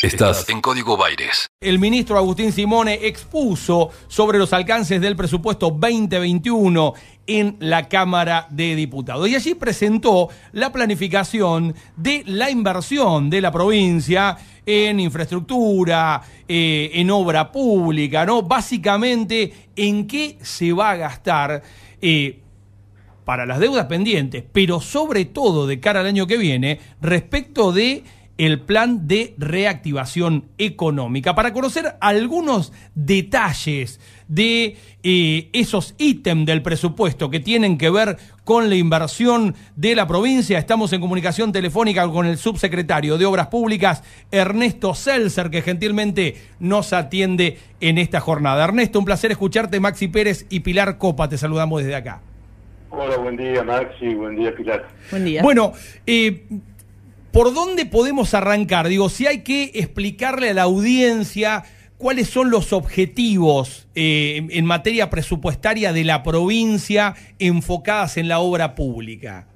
Estás en Código Baires. El ministro Agustín Simone expuso sobre los alcances del presupuesto 2021 en la Cámara de Diputados. Y allí presentó la planificación de la inversión de la provincia en infraestructura, eh, en obra pública, ¿no? Básicamente, en qué se va a gastar. Eh, para las deudas pendientes, pero sobre todo de cara al año que viene, respecto de el plan de reactivación económica. Para conocer algunos detalles de eh, esos ítems del presupuesto que tienen que ver con la inversión de la provincia, estamos en comunicación telefónica con el subsecretario de Obras Públicas, Ernesto Seltzer, que gentilmente nos atiende en esta jornada. Ernesto, un placer escucharte, Maxi Pérez y Pilar Copa, te saludamos desde acá. Hola, buen día Maxi, buen día Pilar. Buen día. Bueno, eh, ¿Por dónde podemos arrancar? Digo, si hay que explicarle a la audiencia cuáles son los objetivos eh, en materia presupuestaria de la provincia enfocadas en la obra pública.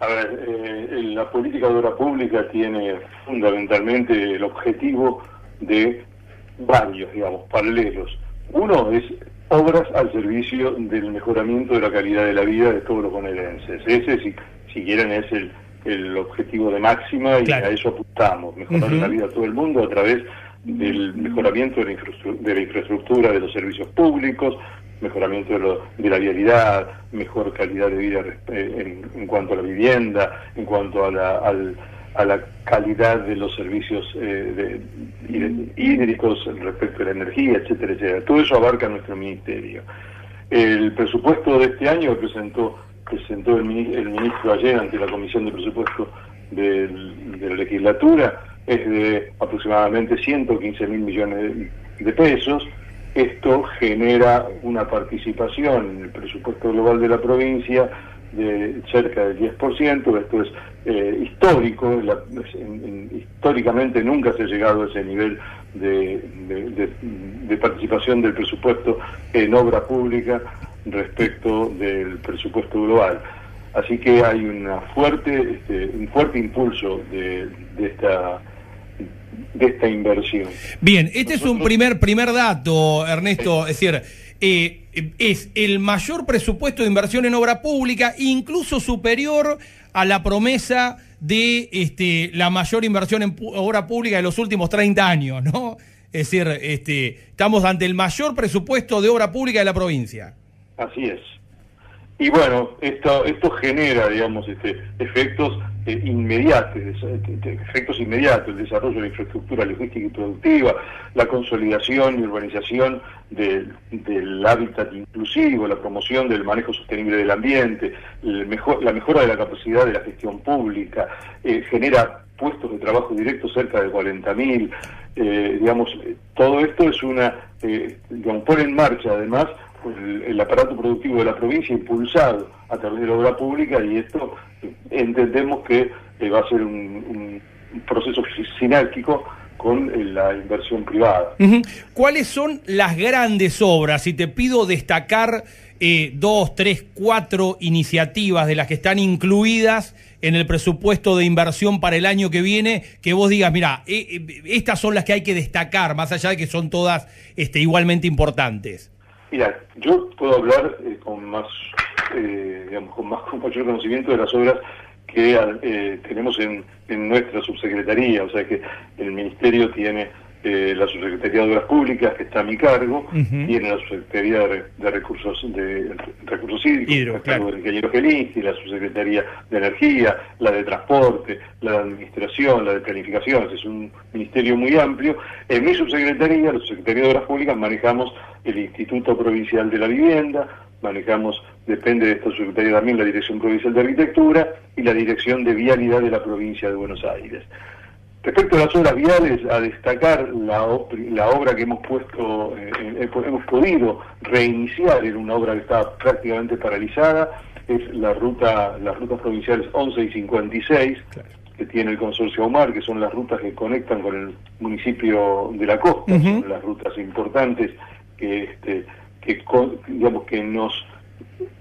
A ver, eh, la política de obra pública tiene fundamentalmente el objetivo de varios, digamos, paralelos. Uno es obras al servicio del mejoramiento de la calidad de la vida de todos los bonaerenses. Ese, si, si quieren, es el, el objetivo de máxima y a eso apuntamos, mejorar la vida de todo el mundo a través del mejoramiento de la, infraestructura, de los servicios públicos, mejoramiento de, la vialidad, mejor calidad de vida eh, en, cuanto a la vivienda, en cuanto a la, a la calidad de los servicios eh, hídricos respecto a la energía, etcétera, etcétera. Todo eso abarca nuestro ministerio. El presupuesto de este año presentó presentó el, ministro ayer ante la Comisión de Presupuesto de, la legislatura es de aproximadamente 115 mil millones de, pesos. Esto genera una participación en el presupuesto global de la provincia de cerca del 10%, esto es eh, histórico, históricamente nunca se ha llegado a ese nivel de, participación del presupuesto en obra pública respecto del presupuesto global. Así que hay una fuerte, este, un fuerte impulso de, esta de esta inversión. Bien, este es un primer primer dato, Ernesto, es decir, eh, es el mayor presupuesto de inversión en obra pública, incluso superior a la promesa de este, la mayor inversión en obra pública de los últimos 30 años, ¿no? Es decir, este, estamos ante el mayor presupuesto de obra pública de la provincia. Así es. Y bueno, esto, esto genera, digamos, este, efectos eh, inmediatos, efectos inmediatos, el desarrollo de infraestructura logística y productiva, la consolidación y urbanización del, hábitat inclusivo, la promoción del manejo sostenible del ambiente, la mejora de la capacidad de la gestión pública, eh, genera puestos de trabajo directos cerca de 40.000, eh, digamos, todo esto es una, eh, digamos, pone en marcha además el, aparato productivo de la provincia impulsado a través de la obra pública y esto entendemos que eh, va a ser un, proceso sinérgico con eh, la inversión privada. ¿Cuáles son las grandes obras? Si te pido destacar eh, dos, tres, cuatro iniciativas de las que están incluidas en el presupuesto de inversión para el año que viene, que vos digas, mira, estas son las que hay que destacar, más allá de que son todas este, igualmente importantes. Mira, yo puedo hablar eh, con más, eh, digamos, con más con mayor conocimiento de las obras que eh, tenemos en, en, nuestra subsecretaría, o sea que el ministerio tiene eh, la subsecretaría de Obras Públicas, que está a mi cargo, tiene la subsecretaría de, Recursos de Recursos Hídricos, cargo del ingeniero Gelinski, la subsecretaría de Energía, la de Transporte, la de Administración, la de Planificación, es un ministerio muy amplio. En mi subsecretaría, la subsecretaría de Obras Públicas, manejamos el Instituto Provincial de la Vivienda, manejamos, depende de esta subsecretaría también, la Dirección Provincial de Arquitectura y la Dirección de Vialidad de la Provincia de Buenos Aires. Respecto a las obras viales, a destacar la, obra que hemos puesto, eh, eh, hemos podido reiniciar en una obra que estaba prácticamente paralizada, es la ruta, las rutas provinciales 11 y 56, que tiene el consorcio OMAR, que son las rutas que conectan con el municipio de la costa, son las rutas importantes que, este, que, digamos, que nos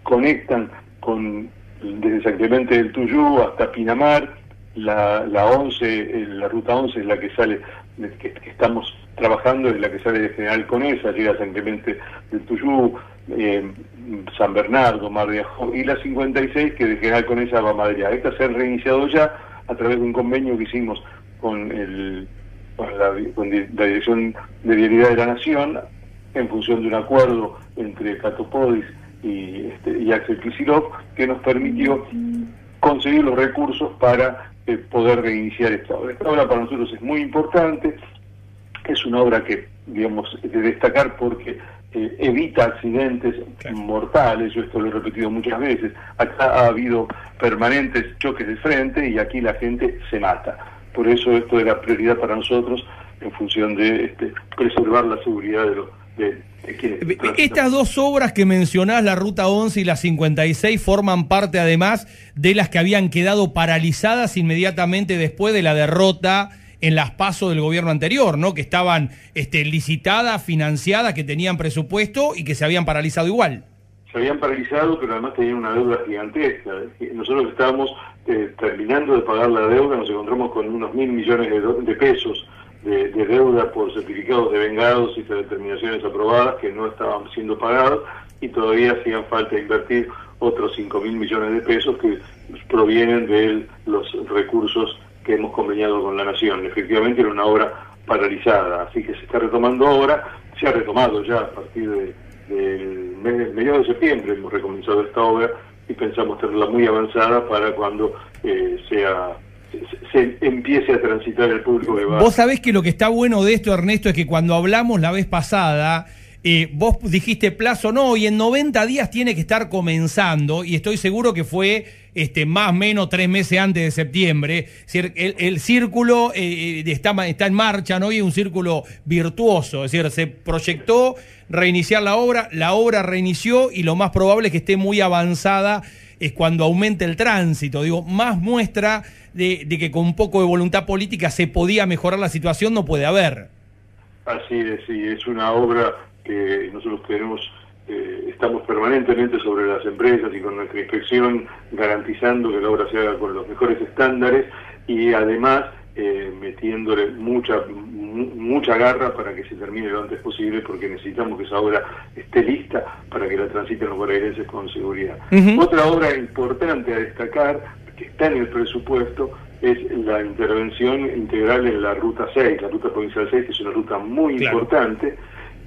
conectan con desde San Clemente del Tuyú hasta Pinamar, la, la 11, la ruta 11 es la que sale, que, estamos trabajando, es la que sale de General Conesa, llega a San Clemente del Tuyú, eh, San Bernardo, Mar de Ajó, y la 56 que de General Conesa va a Madrid. Esta se ha reiniciado ya a través de un convenio que hicimos con, el, con, la, Dirección de Vialidad de la Nación, en función de un acuerdo entre Catopodis y, este, y Axel Kisilov, que nos permitió conseguir los recursos para eh, poder reiniciar esta obra. Esta obra para nosotros es muy importante, es una obra que, digamos, de destacar porque eh, evita accidentes mortales, yo esto lo he repetido muchas veces, acá ha habido permanentes choques de frente y aquí la gente se mata. Por eso esto era prioridad para nosotros en función de este, preservar la seguridad de los estas dos obras que mencionás, la Ruta 11 y la 56, forman parte además de las que habían quedado paralizadas inmediatamente después de la derrota en las pasos del gobierno anterior, ¿no? Que estaban este, licitadas, financiadas, que tenían presupuesto y que se habían paralizado igual. Se habían paralizado, pero además tenían una deuda gigantesca. Nosotros estábamos eh, terminando de pagar la deuda, nos encontramos con unos mil millones de pesos de, deuda por certificados de vengados y determinaciones aprobadas que no estaban siendo pagados y todavía hacían falta invertir otros 5 mil millones de pesos que provienen de los recursos que hemos conveniado con la Nación. Efectivamente era una obra paralizada, así que se está retomando ahora, se ha retomado ya a partir del de, de septiembre, hemos recomenzado esta obra y pensamos tenerla muy avanzada para cuando eh, sea se empiece a transitar el público que va. Vos sabés que lo que está bueno de esto, Ernesto, es que cuando hablamos la vez pasada, eh, vos dijiste plazo no, y en 90 días tiene que estar comenzando, y estoy seguro que fue este, más o menos tres meses antes de septiembre. El, el círculo eh, eh, está, está en marcha, ¿no? Y es un círculo virtuoso, es decir, se proyectó reiniciar la obra, la obra reinició y lo más probable es que esté muy avanzada es cuando aumente el tránsito. Digo, más muestra de, que con un poco de voluntad política se podía mejorar la situación no puede haber. Así es, sí, es una obra que nosotros tenemos, eh, estamos permanentemente sobre las empresas y con nuestra inspección garantizando que la obra se haga con los mejores estándares y además eh, metiéndole mucha mucha garra para que se termine lo antes posible porque necesitamos que esa obra esté lista para que la transiten los bonaerenses con seguridad. Otra obra importante a destacar que está en el presupuesto es la intervención integral en la Ruta 6, la Ruta Provincial 6, que es una ruta muy importante,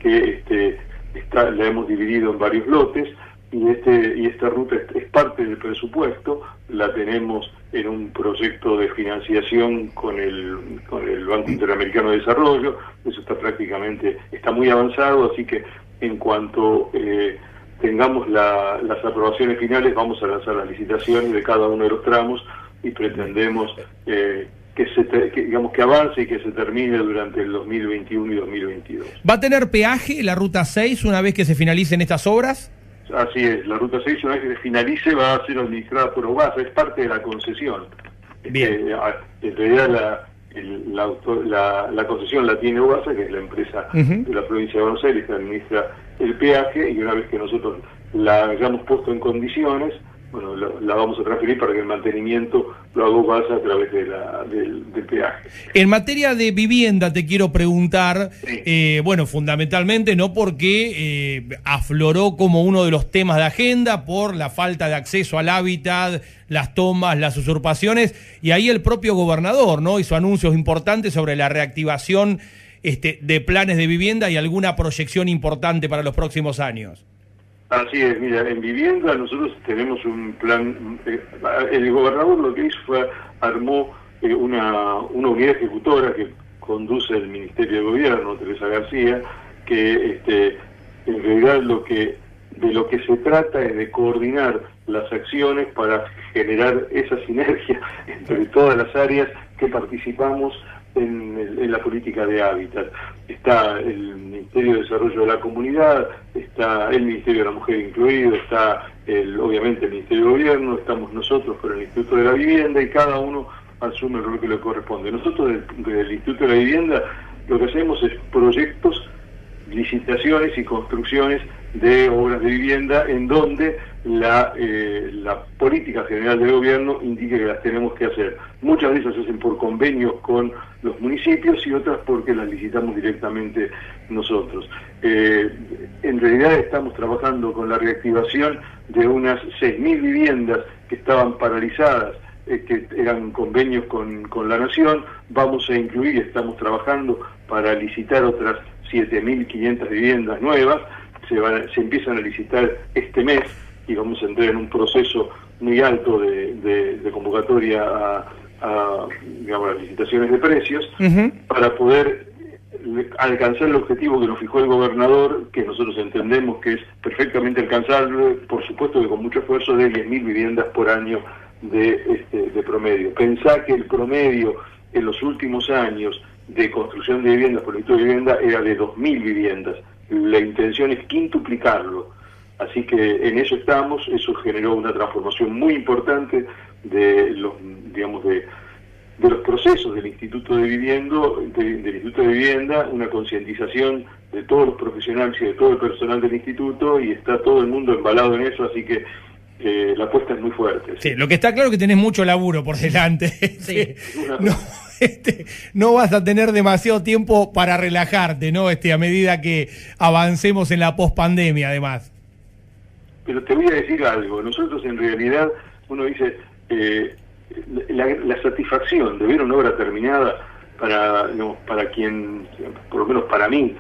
que este, está, la hemos dividido en varios lotes, y, este, y esta ruta es, parte del presupuesto, la tenemos en un proyecto de financiación con el, con el Banco Interamericano de Desarrollo, eso está prácticamente, está muy avanzado, así que en cuanto eh, tengamos las aprobaciones finales vamos a lanzar las licitaciones de cada uno de los tramos y pretendemos eh, que se digamos que avance y que se termine durante el 2021 y 2022. ¿Va a tener peaje la ruta 6 una vez que se finalicen estas obras? Así es, la ruta 6 una vez que se finalice va a ser administrada por OBASA, es parte de la concesión. Bien. Este, en realidad la, la, concesión la tiene OBASA, que es la empresa de la provincia de Buenos Aires que administra el peaje, y una vez que nosotros la hayamos puesto en condiciones, bueno, la, vamos a transferir para que el mantenimiento lo OBASA a través de la, del, peaje. En materia de vivienda te quiero preguntar, eh, bueno, fundamentalmente no porque eh, afloró como uno de los temas de agenda por la falta de acceso al hábitat, las tomas, las usurpaciones, y ahí el propio gobernador, ¿no? Hizo anuncios importantes sobre la reactivación este, de planes de vivienda y alguna proyección importante para los próximos años. Así es, mira, en vivienda nosotros tenemos un plan, eh, el gobernador lo que hizo fue, armó eh, una, una unidad ejecutora que conduce el Ministerio de Gobierno, Teresa García, que este, en realidad lo que de lo que se trata es de coordinar las acciones para generar esa sinergia entre todas las áreas que participamos en, la política de hábitat. Está el Ministerio de Desarrollo de la Comunidad, está el Ministerio de la Mujer incluido, está el, obviamente el Ministerio de Gobierno, estamos nosotros con el Instituto de la Vivienda y cada uno asume el rol que le corresponde. Nosotros desde el Instituto de la Vivienda lo que hacemos es proyectos, licitaciones y construcciones de obras de vivienda en donde la, eh, la política general del gobierno indique que las tenemos que hacer. Muchas de esas se hacen por convenios con los municipios y otras porque las licitamos directamente nosotros. Eh, en realidad estamos trabajando con la reactivación de unas 6.000 viviendas que estaban paralizadas eh, que eran convenios con, con la Nación, vamos a incluir, estamos trabajando para licitar otras 7.500 viviendas nuevas, se, van, se empiezan a licitar este mes y vamos a entrar en un proceso muy alto de, convocatoria a, digamos, las licitaciones de precios para poder alcanzar el objetivo que nos fijó el gobernador, que nosotros entendemos que es perfectamente alcanzable, por supuesto que con mucho esfuerzo, de 10.000 viviendas por año de, este, de promedio. Pensar que el promedio en los últimos años de construcción de viviendas, proyecto de vivienda, era de 2.000 viviendas. La intención es quintuplicarlo. Así que en eso estamos, eso generó una transformación muy importante de los, digamos, de, de los procesos del Instituto de, Viviendo, del Instituto de Vivienda, una concientización de todos los profesionales y de todo el personal del instituto y está todo el mundo embalado en eso, así que eh, la apuesta es muy fuerte. Sí. lo que está claro es que tenés mucho laburo por delante. Sí. no, este, no vas a tener demasiado tiempo para relajarte, ¿no? Este, a medida que avancemos en la pospandemia, además. Pero te voy a decir algo. Nosotros, en realidad, uno dice, eh, la, satisfacción de ver una obra terminada para, para quien, por lo menos para mí,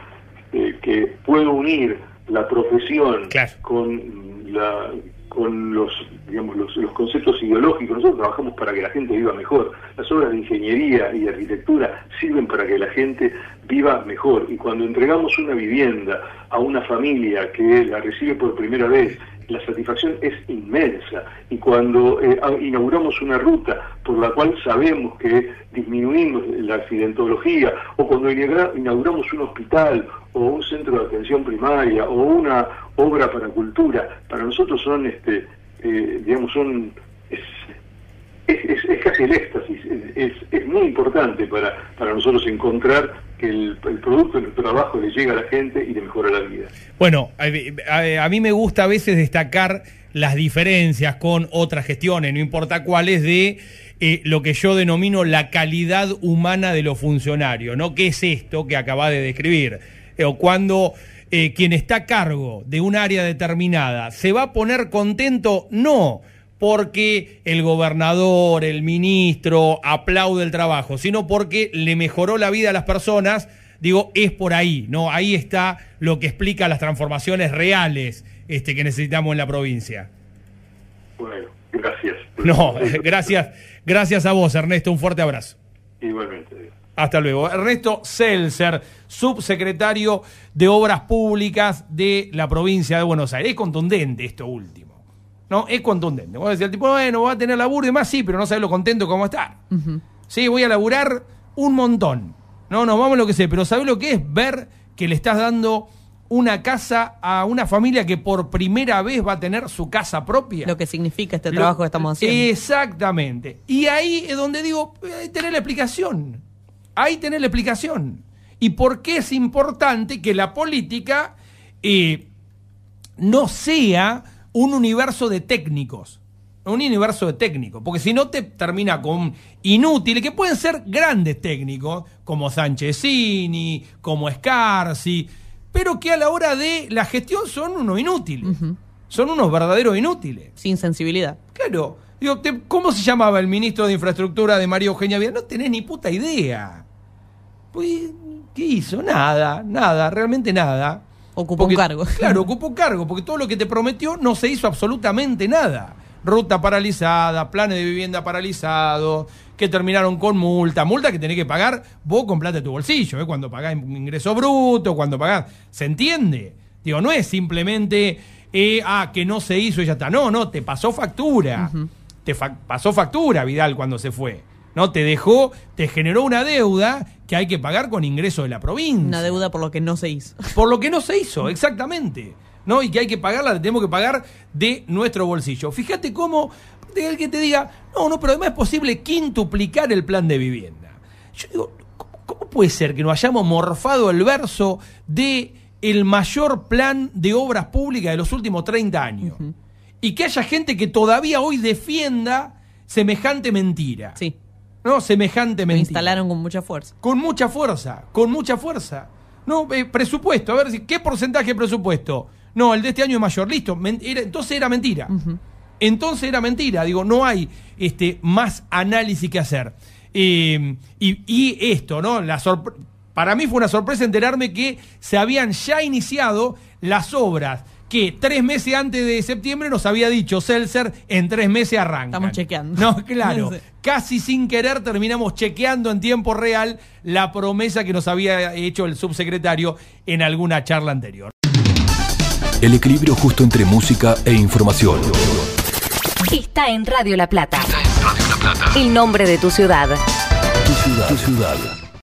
eh, que puedo unir la profesión con la con los, digamos, los, conceptos ideológicos. Nosotros trabajamos para que la gente viva mejor. Las obras de ingeniería y de arquitectura sirven para que la gente viva mejor. Y cuando entregamos una vivienda a una familia que la recibe por primera vez la satisfacción es inmensa y cuando eh, inauguramos una ruta por la cual sabemos que disminuimos la accidentología o cuando inauguramos un hospital o un centro de atención primaria o una obra para cultura, para nosotros son, este, eh, digamos, son es, es, casi el éxtasis, es, es, muy importante para, para nosotros encontrar que el, producto de nuestro trabajo le llega a la gente y le mejora la vida. Bueno, a, mí me gusta a veces destacar las diferencias con otras gestiones, no importa cuáles, de eh, lo que yo denomino la calidad humana de los funcionarios, ¿no? ¿Qué es esto que acaba de describir? Eh, o cuando eh, quien está a cargo de un área determinada se va a poner contento, no porque el gobernador, el ministro aplaude el trabajo, sino porque le mejoró la vida a las personas, digo, es por ahí, ¿no? Ahí está lo que explica las transformaciones reales este, que necesitamos en la provincia. Bueno, gracias. No, gracias, gracias a vos, Ernesto, un fuerte abrazo. Igualmente. Hasta luego. Ernesto Seltzer, subsecretario de Obras Públicas de la provincia de Buenos Aires. Es contundente esto último. ¿No? Es contundente. Vos decís el tipo, bueno, voy a tener laburo y demás, sí, pero no sabes lo contento cómo estar. Sí, voy a laburar un montón. No, no, vamos a lo que sé, pero ¿sabes lo que es ver que le estás dando una casa a una familia que por primera vez va a tener su casa propia? Lo que significa este trabajo que estamos haciendo. Exactamente. Y ahí es donde digo, ahí tenés la explicación. Ahí tenés la explicación. Y por qué es importante que la política eh, no sea un universo de técnicos. Un universo de técnicos. Porque si no te termina con inútiles, que pueden ser grandes técnicos, como Sanchezini, como Scarsi, pero que a la hora de la gestión son unos inútiles. Son unos verdaderos inútiles. Sin sensibilidad. Claro. Digo, ¿cómo se llamaba el ministro de Infraestructura de María Eugenia Vidal? No tenés ni puta idea. Pues, ¿qué hizo? Nada, nada, realmente nada. Ocupó un cargo. Claro, ocupó un cargo, porque todo lo que te prometió no se hizo absolutamente nada. Ruta paralizada, planes de vivienda paralizados, que terminaron con multa, multa que tenés que pagar vos con plata de tu bolsillo, ¿eh? cuando pagás ingreso bruto, cuando pagás. ¿Se entiende? Digo, no es simplemente, eh, ah, que no se hizo y ya está. No, no, te pasó factura. Te pasó factura, Vidal, cuando se fue. ¿No? Te dejó, te generó una deuda que hay que pagar con ingresos de la provincia. Una deuda por lo que no se hizo. Por lo que no se hizo, exactamente. ¿no? Y que hay que pagarla, la tenemos que pagar de nuestro bolsillo. Fíjate cómo, el que te diga, no, no, pero además es posible quintuplicar el plan de vivienda. Yo digo, ¿cómo, puede ser que nos hayamos morfado el verso de el mayor plan de obras públicas de los últimos 30 años? y que haya gente que todavía hoy defienda semejante mentira. Sí. No, semejante Lo mentira. instalaron con mucha fuerza. Con mucha fuerza, con mucha fuerza. No, eh, presupuesto, a ver, si- ¿qué porcentaje de presupuesto? No, el de este año es mayor, listo. men- era- entonces era mentira. Entonces era mentira. Digo, no hay este, más análisis que hacer. Eh, y, y esto, ¿no? La para mí fue una sorpresa enterarme que se habían ya iniciado las obras que tres meses antes de septiembre nos había dicho Seltzer, en tres meses arrancan. Estamos chequeando. No, claro. Casi sin querer terminamos chequeando en tiempo real la promesa que nos había hecho el subsecretario en alguna charla anterior. El equilibrio justo entre música e información. Está en Radio La Plata. Radio La Plata. El nombre de tu ciudad. Tu ciudad. Tu ciudad.